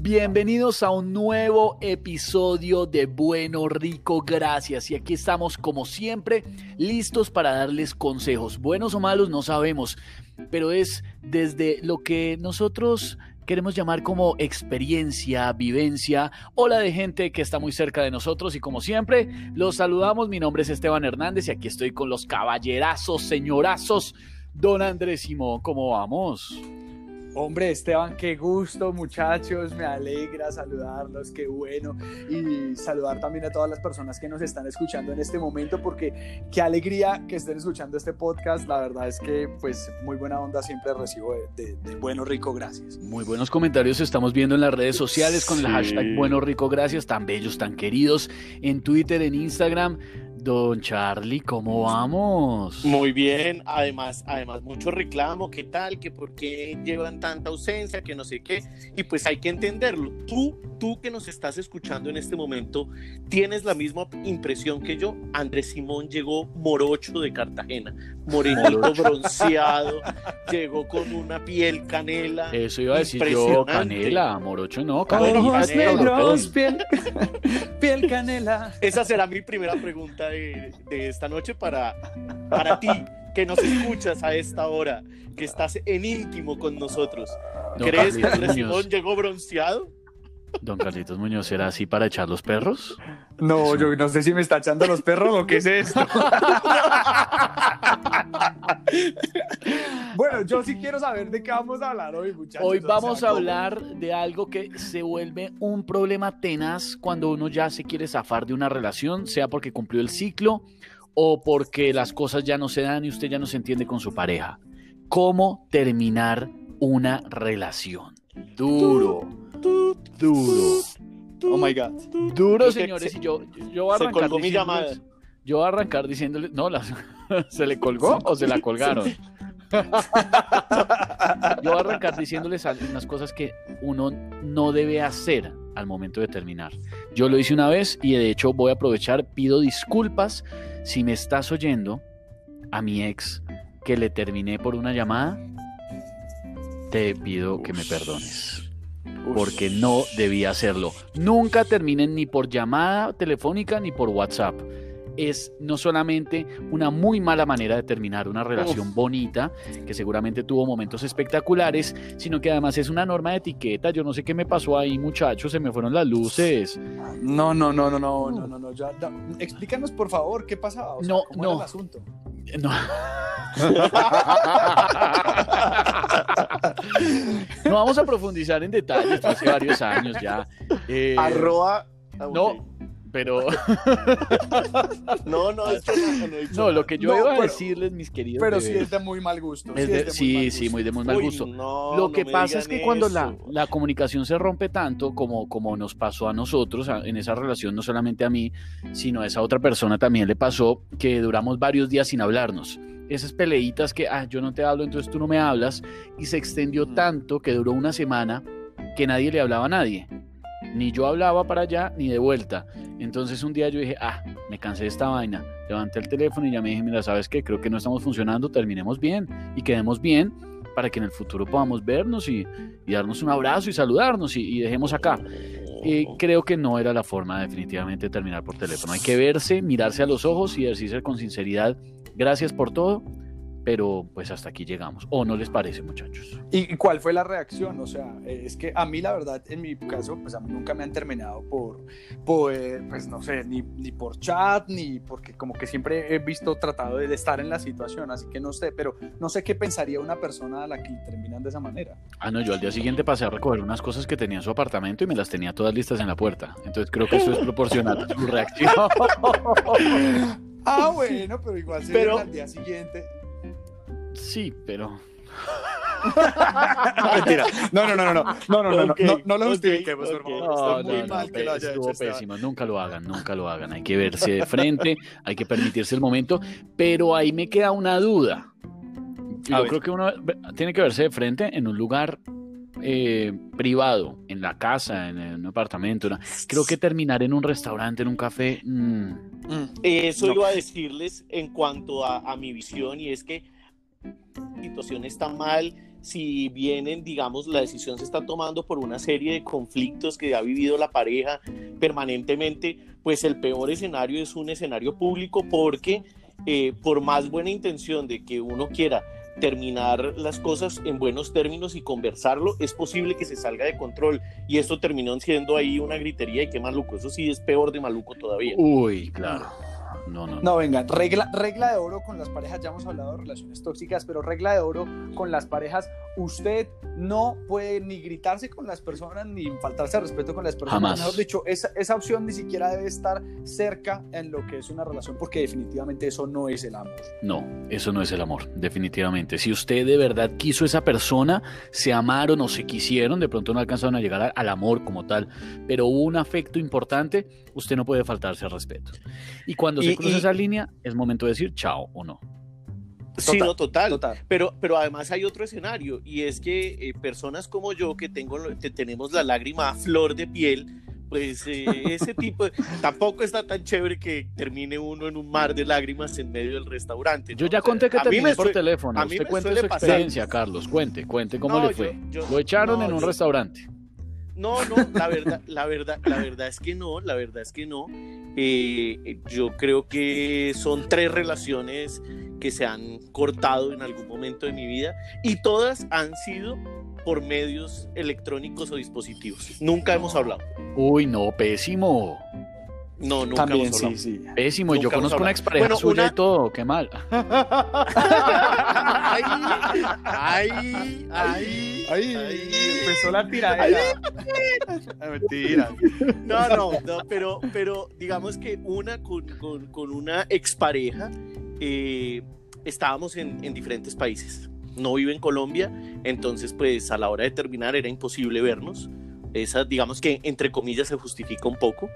Bienvenidos a un nuevo episodio de Bueno Rico Gracias. Y aquí estamos como siempre listos para darles consejos, buenos o malos no sabemos, pero es desde lo que nosotros queremos llamar como experiencia, vivencia o de gente que está muy cerca de nosotros. Y como siempre los saludamos, mi nombre es Esteban Hernández y aquí estoy con los caballerazos, señorazos, don Andrés Simón, ¿cómo vamos? Hombre, Esteban, qué gusto, muchachos, me alegra saludarlos, qué bueno. Y saludar también a todas las personas que nos están escuchando en este momento, porque qué alegría que estén escuchando este podcast. La verdad es que, pues, muy buena onda siempre recibo de, Bueno Rico Gracias. Muy buenos comentarios estamos viendo en las redes sociales con el hashtag Bueno Rico Gracias, tan bellos, tan queridos, en Twitter, en Instagram. Don Charlie, ¿cómo vamos? Muy bien, además, además mucho reclamo, ¿qué tal? Que por qué llevan tanta ausencia, que no sé qué. Y pues hay que entenderlo. Tú, tú que nos estás escuchando en este momento, tienes la misma impresión que yo. Andrés Simón llegó morocho de Cartagena, morenito bronceado, llegó con una piel canela. Eso iba a decir yo, canela, morocho no, canela. piel, piel canela. Esa será mi primera pregunta de, esta noche para, para ti, que nos escuchas a esta hora, que estás en íntimo con nosotros. ¿Crees que Andrés Simón llegó bronceado? Don Carlitos Muñoz, ¿será así para echar los perros? No, yo no sé si me está echando los perros o qué es esto. bueno, yo sí quiero saber de qué vamos a hablar hoy, muchachos. Hoy vamos a hablar de algo que se vuelve un problema tenaz cuando uno ya se quiere zafar de una relación, sea porque cumplió el ciclo o porque las cosas ya no se dan y usted ya no se entiende con su pareja. ¿Cómo terminar una relación? Duro, duro. Oh my God. Duro, señores. Y yo, yo voy a arrancar. Yo voy a arrancar diciéndole. No, ¿se le colgó o se la colgaron? Yo voy a arrancar diciéndoles algunas cosas que uno no debe hacer al momento de terminar. Yo lo hice una vez y de hecho voy a aprovechar, pido disculpas si me estás oyendo a mi ex que le terminé por una llamada. Te pido que me perdones porque no debía hacerlo. Nunca terminen ni por llamada telefónica ni por WhatsApp. Es no solamente una muy mala manera de terminar una relación bonita, que seguramente tuvo momentos espectaculares, sino que además es una norma de etiqueta. Yo no sé qué me pasó ahí, muchachos, se me fueron las luces. No, no, no, no, no, no, no, no. Ya, explícanos por favor qué pasaba. no, no. el asunto? No. no vamos a profundizar en detalles, hace varios años ya. Eh, Arroba. No, pero. no, no, es que no, no, lo que yo iba a decirles, mis queridos. Pero sí es de muy mal gusto. sí, sí, muy, de muy mal gusto. lo que pasa es que cuando la, la, comunicación se rompe tanto, como, como nos pasó a nosotros, en esa relación, no solamente a mí, sino a esa otra persona también le pasó, que duramos varios días sin hablarnos esas peleitas que, ah, yo no te hablo, entonces tú no me hablas, y se extendió mm. tanto que duró una semana que nadie le hablaba a nadie. Ni yo hablaba para allá ni de vuelta. Entonces un día yo dije, ah, me cansé de esta vaina. Levanté el teléfono y ya me dije, mira, ¿sabes qué? Creo que no estamos funcionando, terminemos bien y quedemos bien para que en el futuro podamos vernos y, darnos un abrazo y saludarnos y, dejemos acá. Eh, creo que no era la forma definitivamente de terminar por teléfono. Hay que verse, mirarse a los ojos y decirse con sinceridad, gracias por todo, pero pues hasta aquí llegamos. ¿O no les parece, muchachos? ¿Y cuál fue la reacción? O sea, es que a mí la verdad, en mi caso, pues a mí nunca me han terminado por, pues no sé, ni, ni por chat, ni porque como que siempre he visto tratado de, estar en la situación, así que no sé, pero no sé qué pensaría una persona a la que terminan de esa manera. Ah, no, yo al día siguiente pasé a recoger unas cosas que tenía en su apartamento y me las tenía todas listas en la puerta. Entonces creo que eso es proporcional a su reacción. ah, bueno, pero igual se pero... al día siguiente Sí, pero. mentira. No, no, no, no, no, no, no, no, no, lo justifiquemos, okay, okay. por favor. No, Está muy mal que lo haya hecho, este pésimo. Nunca lo hagan, nunca lo hagan. Hay que verse de frente, hay que permitirse el momento, pero ahí me queda una duda. Yo creo que uno tiene que verse de frente en un lugar eh, privado, en la casa, en, un apartamento. Una... Creo que terminar en un restaurante, en un café. Mm. Eso no. iba a decirles en cuanto a, a mi visión, y es que situación está mal, si vienen, digamos, la decisión se está tomando por una serie de conflictos que ha vivido la pareja permanentemente, pues el peor escenario es un escenario público porque eh, por más buena intención de que uno quiera terminar las cosas en buenos términos y conversarlo, es posible que se salga de control. Y esto terminó siendo ahí una gritería y qué maluco. Eso sí es peor de maluco todavía. Uy, claro. No, no, no. vengan, regla, regla de oro con las parejas, ya hemos hablado de relaciones tóxicas, pero regla de oro con las parejas, usted no puede ni gritarse con las personas ni faltarse al respeto con las personas. Jamás. Mejor dicho, esa, esa opción ni siquiera debe estar cerca en lo que es una relación, porque definitivamente eso no es el amor. No, eso no es el amor, definitivamente. Si usted de verdad quiso a esa persona, se amaron o se quisieron, de pronto no alcanzaron a llegar al amor como tal, pero hubo un afecto importante, usted no puede faltarse al respeto. Y cuando se cruza esa línea, es momento de decir chao o no. sí, no, total. Pero, pero además hay otro escenario y es que eh, personas como yo que, tengo, que tenemos la lágrima a flor de piel, pues eh, ese tipo tampoco está tan chévere que termine uno en un mar de lágrimas en medio del restaurante. Yo ya conté que terminé por teléfono. A mí Usted cuente su experiencia, Carlos. Cuente, cuente cómo le fue. Lo echaron en un restaurante. No, no, la verdad, la verdad, la verdad es que no, la verdad es que no. Eh, yo creo que son tres relaciones que se han cortado en algún momento de mi vida y todas han sido por medios electrónicos o dispositivos. Nunca hemos hablado. Uy, no, pésimo. No, nunca También, sí, sí. Pésimo, yo conozco una expareja suya y todo, qué mal. ay, ay, ay, ay, empezó la tiradera. Mentira. No, no, no, pero, pero digamos que una con, con, una expareja, eh, estábamos en, en diferentes países. No vive en Colombia, entonces pues a la hora de terminar era imposible vernos esa, digamos que entre comillas se justifica un poco.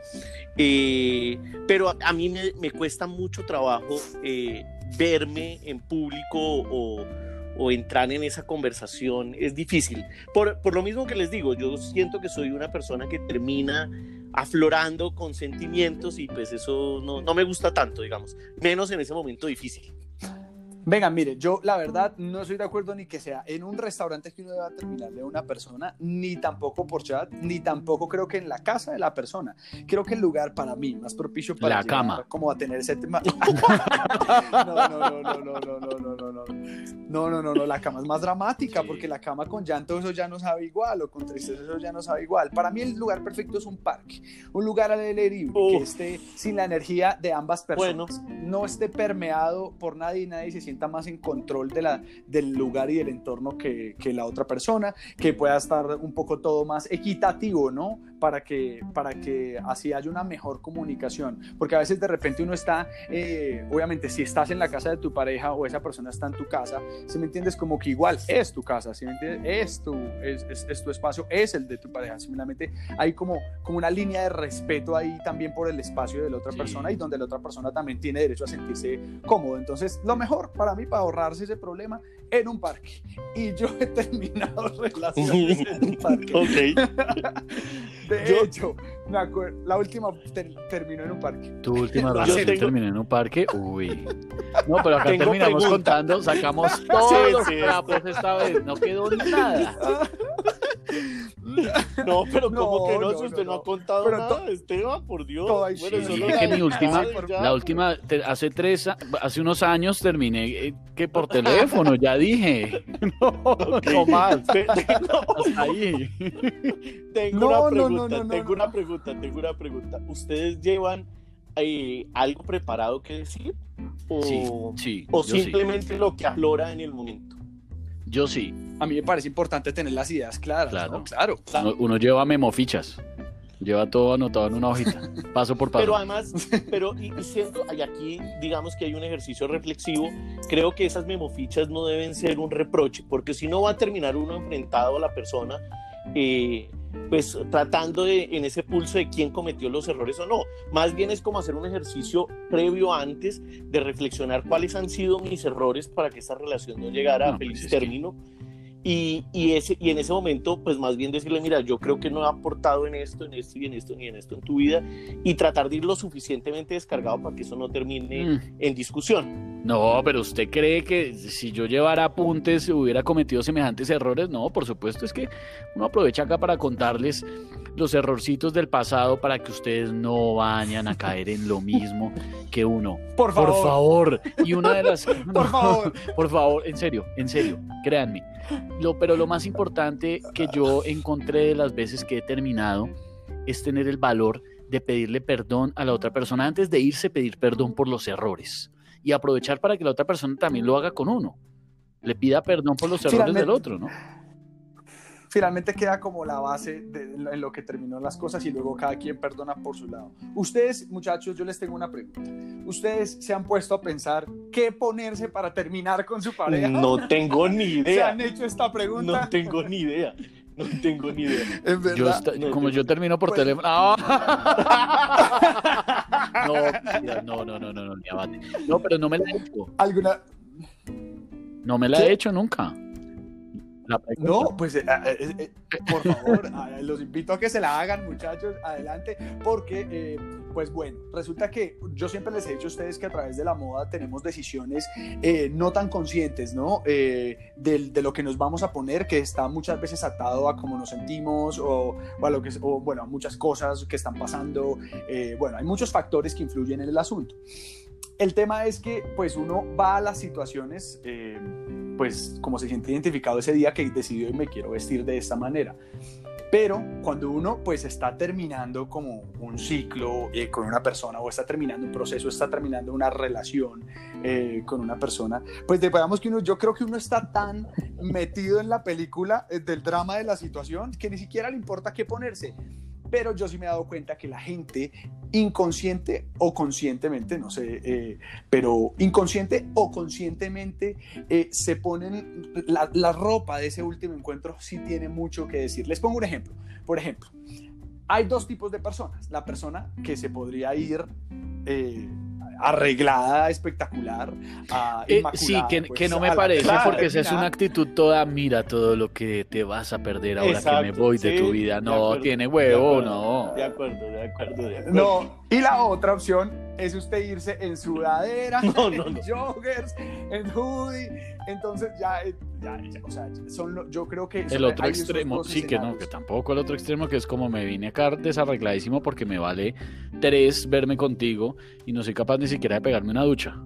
Eh, pero a, mí me, cuesta mucho trabajo eh, verme en público o, entrar en esa conversación. Es difícil. Por, lo mismo que les digo, yo siento que soy una persona que termina aflorando con sentimientos y pues eso no, no me gusta tanto, digamos, menos en ese momento difícil. Venga, mire, yo la verdad no estoy de acuerdo ni que sea en un restaurante que uno deba terminarle a una persona, ni tampoco por chat, ni tampoco creo que en la casa de la persona. Creo que el lugar para mí más propicio para la cama, como a tener ese tema. no, no, no, no, no, no, no, no, no, no, no, no, no, no, la cama es más dramática porque la cama con llanto eso ya no sabe igual o con tristeza eso ya no sabe igual. Para mí el lugar perfecto es un parque, un lugar al aire libre que esté sin la energía de ambas personas, no esté permeado por nadie y nadie se siente más en control de la, del lugar y del entorno que, que, la otra persona, que pueda estar un poco todo más equitativo, ¿no? Para que, para que así haya una mejor comunicación. Porque a veces de repente uno está, eh, obviamente, si estás en la casa de tu pareja o esa persona está en tu casa, si me entiendes, como que igual es tu casa, si me entiendes, es tu, es, es, tu espacio, es el de tu pareja. Simplemente hay como, como una línea de respeto ahí también por el espacio de la otra persona y donde la otra persona también tiene derecho a sentirse cómodo. Entonces, lo mejor para mí, para ahorrarse ese problema, en un parque. Y yo he terminado relaciones en un parque. De hecho, me acuerdo, la última terminó en un parque. ¿Tu última relación terminó en un parque? Uy. No, pero acá terminamos contando, sacamos todos los trapos esta vez, no quedó nada. No, pero como que no, si usted no, ha contado nada, Esteban, por Dios. Bueno, solo que mi última, la última, hace tres, hace unos años terminé eh, que por teléfono, ya dije. No, no más. Hasta ahí. Tengo una pregunta, tengo una pregunta, tengo una pregunta. ¿Ustedes llevan eh, algo preparado que decir? ¿O, sí, sí, o simplemente lo que aflora en el momento? Yo sí. A mí me parece importante tener las ideas claras. Claro, claro. Uno, lleva memofichas. Lleva todo anotado en una hojita, paso por paso. Pero además, pero y, siento, y aquí digamos que hay un ejercicio reflexivo, creo que esas memofichas no deben ser un reproche, porque si no va a terminar uno enfrentado a la persona eh, pues tratando de en ese pulso de quién cometió los errores o no. Más bien es como hacer un ejercicio previo antes de reflexionar cuáles han sido mis errores para que esta relación no llegara a pues feliz término. Y, y, ese, y en ese momento, pues más bien decirle, mira, yo creo que no he aportado en esto, en esto y en esto, ni en esto en tu vida, y tratar de ir lo suficientemente descargado para que eso no termine mm. en discusión. No, pero usted cree que si yo llevara apuntes hubiera cometido semejantes errores. No, por supuesto, es que uno aprovecha acá para contarles los errorcitos del pasado para que ustedes no vayan a caer en lo mismo que uno. Por favor. Por favor. Y una de las. por favor. Por favor, en serio, en serio, créanme. Lo, pero lo más importante que yo encontré de las veces que he terminado es tener el valor de pedirle perdón a la otra persona antes de irse, pedir perdón por los errores y aprovechar para que la otra persona también lo haga con uno. Le pida perdón por los errores del otro, ¿no? Finalmente queda como la base de, en lo que terminó las cosas y luego cada quien perdona por su lado. Ustedes, muchachos, yo les tengo una pregunta. ¿Ustedes se han puesto a pensar qué ponerse para terminar con su pareja? No tengo ni idea. ¿Se han hecho esta pregunta? No tengo ni idea. No tengo ni idea. En verdad, como yo termino por pues, teléfono. No, no, no, no, no, no, no, pero no me la he hecho. ¿Alguna? No me la he hecho nunca. No, pues eh, eh, eh, por favor, los invito a que se la hagan, muchachos, adelante, porque, pues bueno, resulta que yo siempre les he dicho a ustedes que a través de la moda tenemos decisiones no tan conscientes, ¿no? De, lo que nos vamos a poner, que está muchas veces atado a cómo nos sentimos o, bueno, a muchas cosas que están pasando. bueno, hay muchos factores que influyen en el asunto. El tema es que, pues, uno va a las situaciones pues como se siente identificado ese día que decidió y me quiero vestir de esta manera. Pero cuando uno pues está terminando como un ciclo eh, con una persona o está terminando un proceso, está terminando una relación eh, con una persona, pues digamos que uno, yo creo que uno está tan metido en la película eh, del drama de la situación que ni siquiera le importa qué ponerse pero yo sí me he dado cuenta que la gente inconsciente o conscientemente, no sé, eh, pero inconsciente o conscientemente eh, se ponen la, ropa de ese último encuentro sí tiene mucho que decir. Les pongo un ejemplo. Por ejemplo, hay dos tipos de personas. La persona que se podría ir... Eh, arreglada, espectacular, eh, Sí, que, pues, no me parece, porque esa es una actitud toda, mira todo lo que te vas a perder ahora que me voy de tu vida. No, tiene huevo, no. De acuerdo, de acuerdo, de acuerdo. No, y la otra opción es usted irse en sudadera, en joggers, en hoodie. Entonces ya, eh, ya, o sea, son, yo creo que... El otro extremo, sí, que no, que tampoco el otro extremo, que es como me vine acá desarregladísimo porque me vale tres verme contigo y no soy capaz ni siquiera de pegarme una ducha.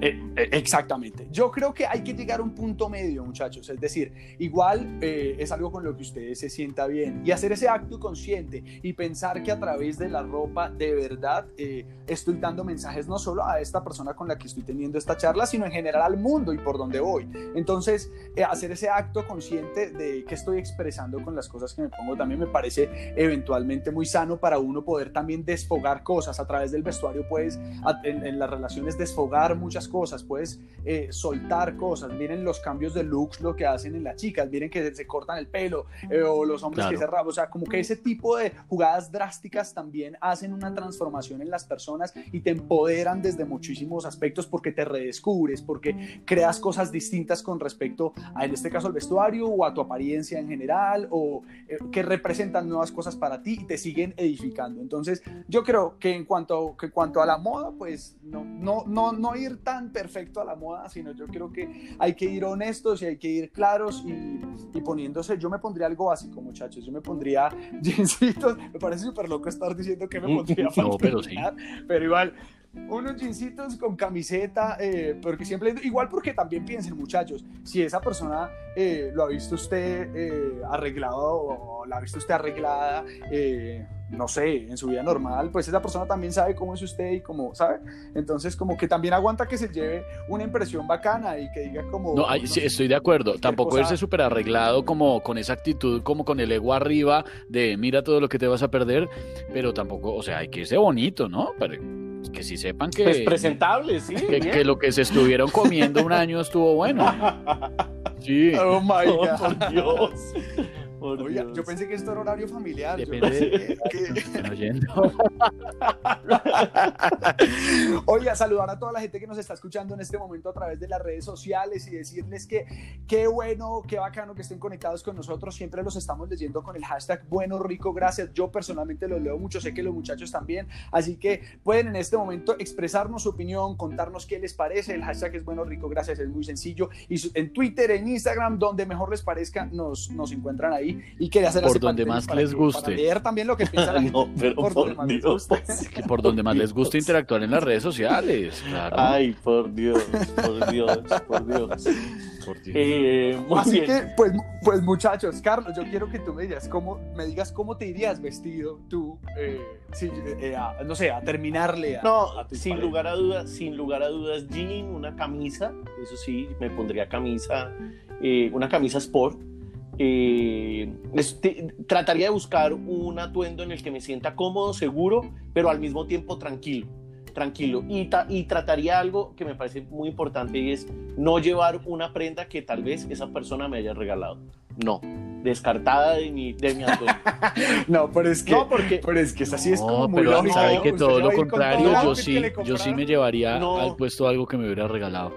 Eh, eh, exactamente. Yo creo que hay que llegar a un punto medio, muchachos. Es decir, igual eh, es algo con lo que ustedes se sienta bien y hacer ese acto consciente y pensar que a través de la ropa de verdad estoy dando mensajes no solo a esta persona con la que estoy teniendo esta charla, sino en general al mundo y por donde voy. Entonces, hacer ese acto consciente de que estoy expresando con las cosas que me pongo también me parece eventualmente muy sano para uno poder también desfogar cosas a través del vestuario, puedes en, en las relaciones desfogar muchas cosas, puedes eh, soltar cosas. Miren los cambios de looks, lo que hacen en las chicas, miren que se, cortan el pelo, eh, o los hombres que se raban. O sea, como que ese tipo de jugadas drásticas también hacen una transformación en las personas y te empoderan desde muchísimos aspectos porque te redescubres, porque creas cosas distintas con respecto a, en este caso, al vestuario o a tu apariencia en general, o eh, que representan nuevas cosas para ti y te siguen edificando. Entonces, yo creo que en cuanto, que en cuanto a la moda, pues no, no, no, no ir tan perfecto a la moda, sino yo creo que hay que ir honestos y hay que ir claros y, poniéndose, yo me pondría algo básico, muchachos, yo me pondría jeansitos, me parece súper loco estar diciendo que me mm, pondría no, pero, sí. pero igual, unos jeansitos con camiseta, eh, porque siempre, igual porque también piensen muchachos, si esa persona eh, lo ha visto usted eh, arreglado o la ha visto usted arreglada, no sé, en su vida normal, pues esa persona también sabe cómo es usted y cómo, ¿sabe? Entonces como que también aguanta que se lleve una impresión bacana y que diga como... No, sí, estoy de acuerdo, tampoco irse súper arreglado como con esa actitud, como con el ego arriba de mira todo lo que te vas a perder, pero tampoco, o sea, hay que irse bonito, ¿no? Pero que si sepan que... Pues presentable, sí. Que, lo que se estuvieron comiendo un año estuvo bueno. Sí. Oh my God. Dios. Yo pensé que esto era horario familiar. Depende de que... oyendo. Oiga, saludar a toda la gente que nos está escuchando en este momento a través de las redes sociales y decirles que qué bueno, qué bacano que estén conectados con nosotros. Siempre los estamos leyendo con el hashtag bueno, rico, gracias. Yo personalmente los leo mucho, sé que los muchachos también. Así que pueden en este momento expresarnos su opinión, contarnos qué les parece. El hashtag es bueno, rico, gracias. Es muy sencillo. Y en Twitter, en Instagram, donde mejor les parezca, nos, nos encuentran ahí. Y quería hacer Por donde más les guste. Para leer también lo que piensa la gente. por, donde más les guste. por donde más les guste interactuar en las redes sociales. Ay, por Dios, por Dios, por Dios. Eh, Así que, pues, pues muchachos, Carlos, yo quiero que tú me digas cómo, me digas cómo te irías vestido tú, eh, eh, no sé, a terminarle. A, no, sin lugar a dudas, sin lugar a dudas, jean, una camisa, eso sí, me pondría camisa, una camisa sport. Este, trataría de buscar un atuendo en el que me sienta cómodo, seguro, pero al mismo tiempo tranquilo tranquilo. Y, y trataría algo que me parece muy importante y es no llevar una prenda que tal vez esa persona me haya regalado. No, descartada de mi, de mi no, pero es que, no, porque, pero es que es así, es como muy pero sabe que todo lo contrario, yo sí, yo sí me llevaría al puesto algo que me hubiera regalado.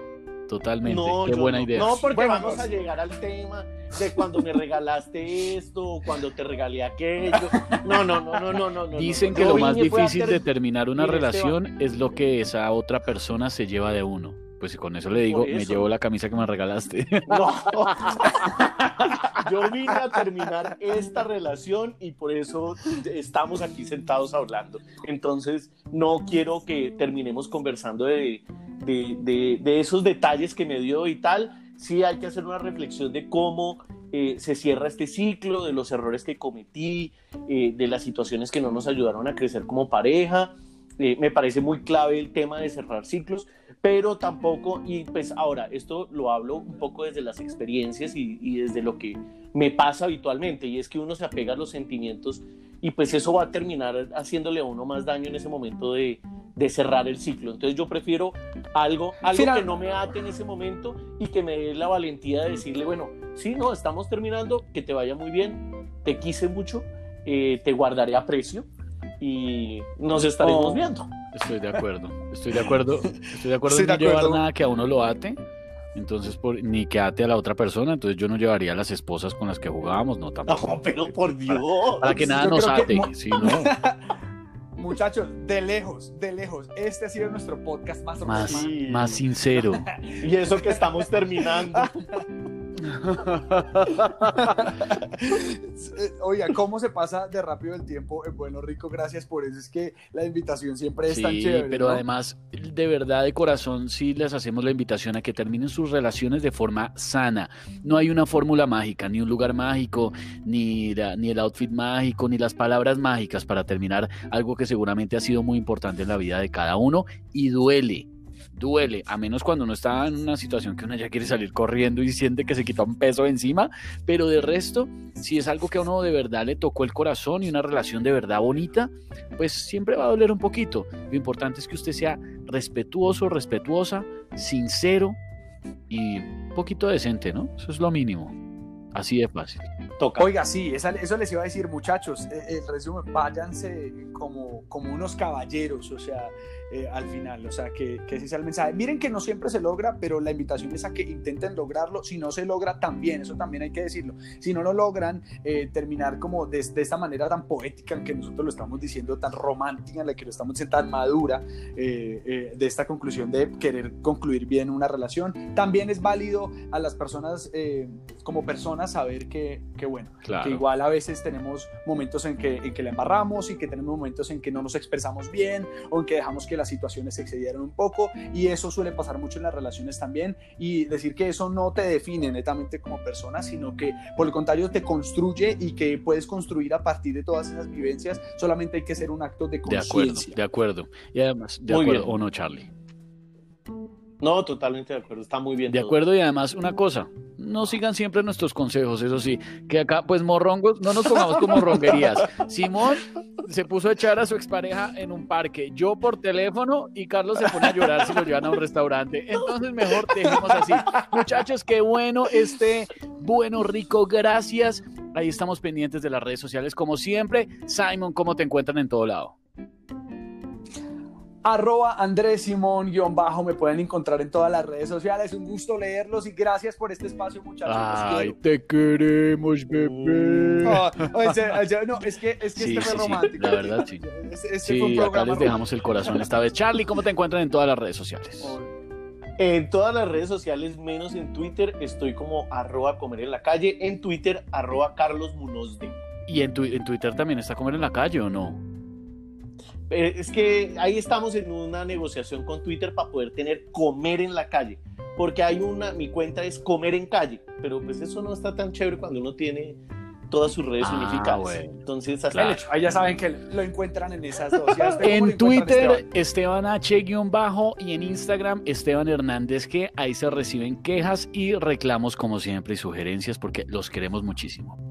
Totalmente. Qué buena idea. No, porque vamos a llegar al tema de cuando me regalaste esto, cuando te regalé aquello. No, no, no, no, no, no. Dicen que lo más difícil de terminar una relación es lo que esa otra persona se lleva de uno. Pues con eso le digo, me llevo la camisa que me regalaste. No. Yo vine a terminar esta relación y por eso estamos aquí sentados hablando. Entonces, no quiero que terminemos conversando de, de, esos detalles que me dio y tal, sí hay que hacer una reflexión de cómo eh, se cierra este ciclo, de los errores que cometí, eh, de las situaciones que no nos ayudaron a crecer como pareja. Eh, me parece muy clave el tema de cerrar ciclos, pero tampoco, y pues ahora, esto lo hablo un poco desde las experiencias y, y desde lo que me pasa habitualmente, y es que uno se apega a los sentimientos y pues eso va a terminar haciéndole a uno más daño en ese momento de, de cerrar el ciclo. Entonces yo prefiero algo, algo que no me ate en ese momento y que me dé la valentía de decirle, bueno, sí, no, estamos terminando, que te vaya muy bien, te quise mucho, eh, te guardaré a precio y nos estaremos oh. viendo. Estoy de acuerdo, estoy de acuerdo, estoy de acuerdo en no llevar nada que a uno lo ate. Entonces, por, ni que ate a la otra persona, entonces yo no llevaría a las esposas con las que jugábamos, no tampoco. No, pero por Dios. Para, que nada nos ate, si no. Muchachos, de lejos, de lejos, este ha sido nuestro podcast más más, más sincero. y eso que estamos terminando. Oiga, ¿cómo se pasa de rápido el tiempo en Bueno Rico? Gracias por eso. Es que la invitación siempre es tan chévere. Pero además, de verdad, de corazón, sí les hacemos la invitación a que terminen sus relaciones de forma sana. No hay una fórmula mágica, ni un lugar mágico, ni, ni el outfit mágico, ni las palabras mágicas para terminar algo que seguramente ha sido muy importante en la vida de cada uno y duele duele, a menos cuando uno está en una situación que uno ya quiere salir corriendo y siente que se quita un peso encima, pero de resto, si es algo que a uno de verdad le tocó el corazón y una relación de verdad bonita, pues siempre va a doler un poquito. Lo importante es que usted sea respetuoso, respetuosa, sincero y un poquito decente, ¿no? Eso es lo mínimo. Así de fácil. Toca. Oiga, sí, eso les iba a decir, muchachos, eh, el resumen, váyanse como, como unos caballeros, o sea, eh, al final. O sea, que, ese sea el mensaje. Miren que no siempre se logra, pero la invitación es a que intenten lograrlo. Si no se logra, también, eso también hay que decirlo. Si no lo logran, eh, terminar como de, esta manera tan poética en que nosotros lo estamos diciendo, tan romántica, en la que lo estamos diciendo tan madura, eh, de esta conclusión de querer concluir bien una relación. También es válido a las personas, como personas, saber que, que bueno, que igual a veces tenemos momentos en que, en que la embarramos y que tenemos momentos en que no nos expresamos bien o en que dejamos que las situaciones se excedieron un poco y eso suele pasar mucho en las relaciones también y decir que eso no te define netamente como persona, sino que por el contrario te construye y que puedes construir a partir de todas esas vivencias, solamente hay que ser un acto de conciencia. De acuerdo, de acuerdo. Y además, de acuerdo o no, Charlie. No, totalmente de acuerdo, está muy bien. De acuerdo, y además una cosa, no sigan siempre nuestros consejos, eso sí, que acá pues morrongos, no nos pongamos como morronguerías. Simón se puso a echar a su expareja en un parque, yo por teléfono y Carlos se pone a llorar si lo llevan a un restaurante. Entonces mejor dejemos así. Muchachos, qué bueno este bueno, rico, gracias Ahí estamos pendientes de las redes sociales como siempre. Simon, ¿cómo te encuentran en todo lado? Arroba Andrés Simón guion bajo, me pueden encontrar en todas las redes sociales. Un gusto leerlos y gracias por este espacio, muchachos. Ay, te queremos, bebé. Ah, no, es que, es que este fue romántico. La verdad, sí. Este, fue un acá les dejamos el corazón esta vez. Charlie, ¿cómo te encuentran en todas las redes sociales? En todas las redes sociales, menos en Twitter, estoy como arroba comer en la calle. En Twitter, arroba Carlos Munozde. ¿Y en, en Twitter también está comer en la calle o no? Eh, es que ahí estamos en una negociación con Twitter para poder tener comer en la calle, porque hay una, mi cuenta es comer en calle, pero pues eso no está tan chévere cuando uno tiene todas sus redes ah, unificadas. Entonces, hasta ahí ya saben que lo encuentran en esas dos. en Twitter, Esteban, H-bajo y en Instagram, Esteban Hernández, que ahí se reciben quejas y reclamos como siempre y sugerencias porque los queremos muchísimo.